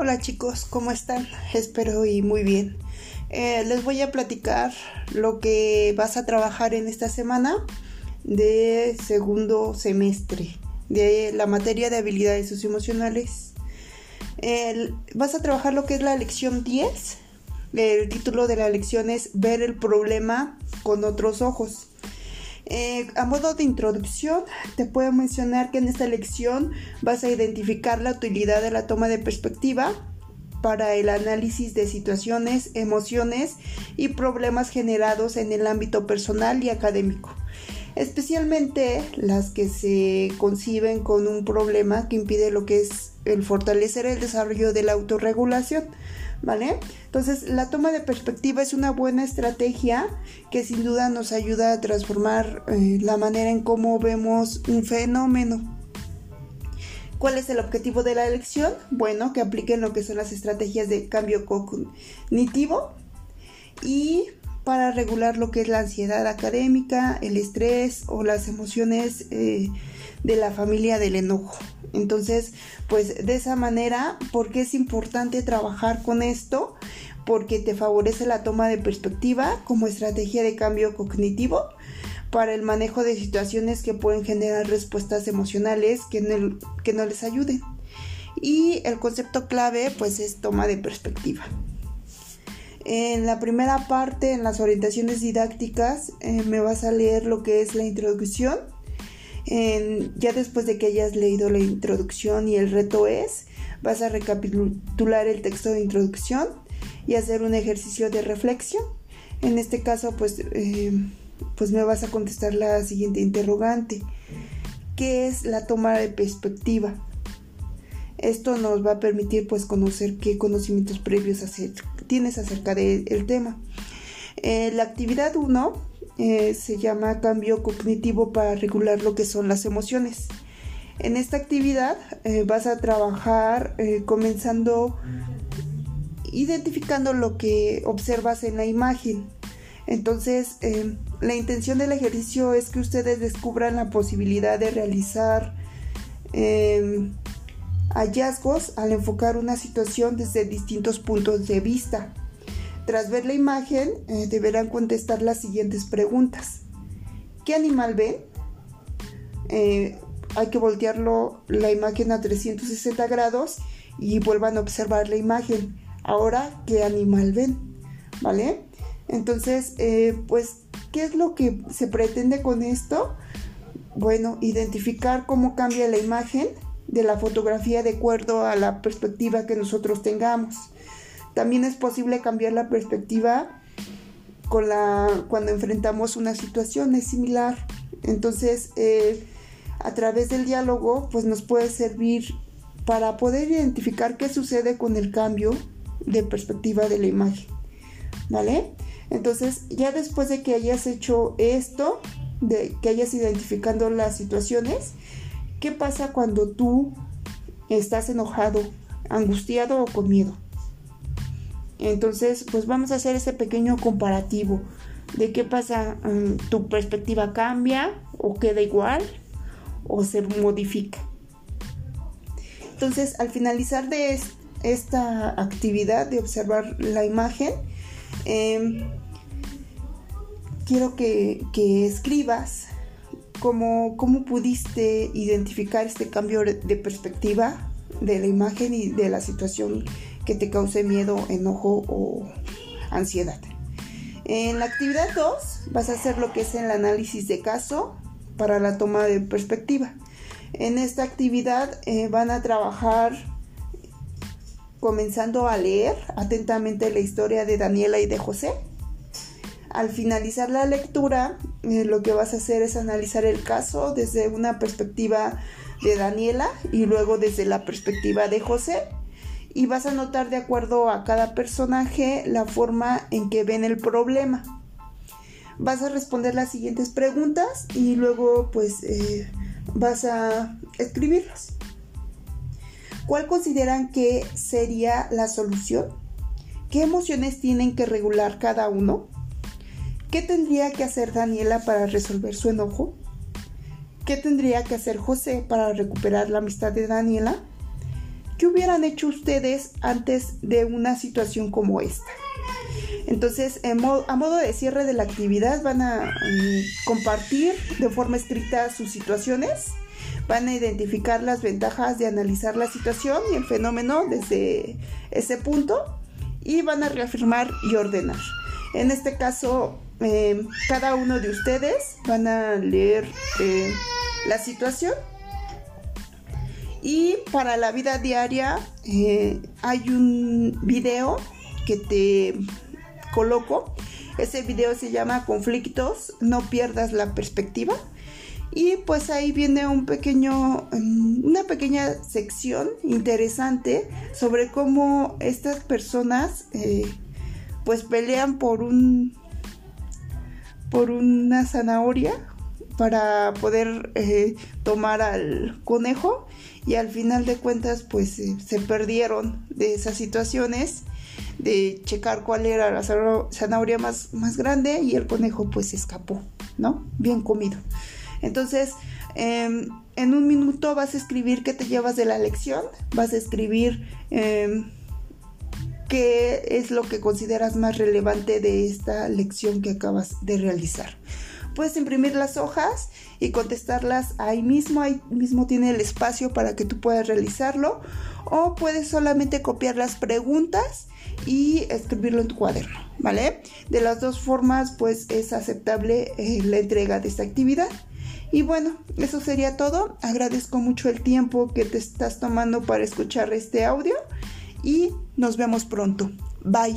Hola chicos, ¿cómo están? Espero y muy bien. Eh, les voy a platicar lo que vas a trabajar en esta semana de segundo semestre de la materia de habilidades socioemocionales. vas a trabajar lo que es la lección 10. El título de la lección es Ver el problema con otros ojos. Eh, a modo de introducción, te puedo mencionar que en esta lección vas a identificar la utilidad de la toma de perspectiva para el análisis de situaciones, emociones y problemas generados en el ámbito personal y académico, especialmente las que se conciben con un problema que impide lo que es el fortalecer el desarrollo de la autorregulación ¿vale? Entonces, la toma de perspectiva es una buena estrategia que sin duda nos ayuda a transformar eh, la manera en cómo vemos un fenómeno. ¿Cuál es el objetivo de la elección? Bueno, que apliquen lo que son las estrategias de cambio cognitivo y para regular lo que es la ansiedad académica, el estrés o las emociones eh, de la familia del enojo. Entonces, pues de esa manera, ¿por qué es importante trabajar con esto? Porque te favorece la toma de perspectiva como estrategia de cambio cognitivo para el manejo de situaciones que pueden generar respuestas emocionales que no, que no les ayuden. Y el concepto clave pues es toma de perspectiva. En la primera parte, en las orientaciones didácticas, eh, me vas a leer lo que es la introducción ya después de que hayas leído la introducción y el reto es, vas a recapitular el texto de introducción y hacer un ejercicio de reflexión. En este caso, pues, eh, pues me vas a contestar la siguiente interrogante. ¿Qué es la toma de perspectiva? Esto nos va a permitir pues conocer qué conocimientos previos tienes acerca del tema. Eh, la actividad 1 eh, se llama cambio cognitivo para regular lo que son las emociones. En esta actividad eh, vas a trabajar comenzando identificando lo que observas en la imagen. Entonces, la intención del ejercicio es que ustedes descubran la posibilidad de realizar hallazgos al enfocar una situación desde distintos puntos de vista. Tras ver la imagen, eh, deberán contestar las siguientes preguntas. ¿Qué animal ven? Eh, hay que voltearlo la imagen a 360 grados y vuelvan a observar la imagen. Ahora, ¿qué animal ven? ¿Vale? Entonces, eh, pues, ¿qué es lo que se pretende con esto? Bueno, identificar cómo cambia la imagen de la fotografía de acuerdo a la perspectiva que nosotros tengamos. También es posible cambiar la perspectiva con la, cuando enfrentamos una situación, es similar. Entonces, eh, a través del diálogo, pues nos puede servir para poder identificar qué sucede con el cambio de perspectiva de la imagen. ¿Vale? Entonces, ya después de que hayas hecho esto, de que hayas identificado las situaciones, ¿qué pasa cuando tú estás enojado, angustiado o con miedo? Entonces, pues vamos a hacer ese pequeño comparativo de qué pasa, mm, tu perspectiva cambia o queda igual o se modifica. Entonces, al finalizar de esta actividad de observar la imagen, em, quiero que, escribas cómo, pudiste identificar este cambio de perspectiva de la imagen y de la situación que te cause miedo, enojo o ansiedad. En la actividad 2 vas a hacer lo que es el análisis de caso para la toma de perspectiva. En esta actividad eh, van a trabajar comenzando a leer atentamente la historia de Daniela y de José. Al finalizar la lectura, eh, lo que vas a hacer es analizar el caso desde una perspectiva de Daniela y luego desde la perspectiva de José y vas a notar de acuerdo a cada personaje la forma en que ven el problema. Vas a responder las siguientes preguntas y luego pues eh, vas a escribirlas. ¿Cuál consideran que sería la solución? ¿Qué emociones tienen que regular cada uno? ¿Qué tendría que hacer Daniela para resolver su enojo? ¿Qué tendría que hacer José para recuperar la amistad de Daniela? ¿qué hubieran hecho ustedes antes de una situación como esta? Entonces, a modo de cierre de la actividad, van a mm, compartir de forma escrita sus situaciones, van a identificar las ventajas de analizar la situación y el fenómeno desde ese punto y van a reafirmar y ordenar. En este caso, eh, cada uno de ustedes van a leer eh, la situación y para la vida diaria eh, hay un video que te coloco. Ese video se llama Conflictos, no pierdas la perspectiva. Y pues ahí viene un pequeño, mm, una pequeña sección interesante sobre cómo estas personas pues pelean por un por una zanahoria para poder eh, tomar al conejo y al final de cuentas pues eh, se perdieron de esas situaciones de checar cuál era la zanahoria más, más grande y el conejo pues escapó, ¿no? Bien comido. Entonces, em, en un minuto vas a escribir qué te llevas de la lección, vas a escribir em, qué es lo que consideras más relevante de esta lección que acabas de realizar. Puedes imprimir las hojas y contestarlas ahí mismo, ahí mismo tiene el espacio para que tú puedas realizarlo o puedes solamente copiar las preguntas y escribirlo en tu cuaderno, ¿vale? De las dos formas, pues es aceptable eh, la entrega de esta actividad. Y bueno, eso sería todo. Agradezco mucho el tiempo que te estás tomando para escuchar este audio y nos vemos pronto. Bye.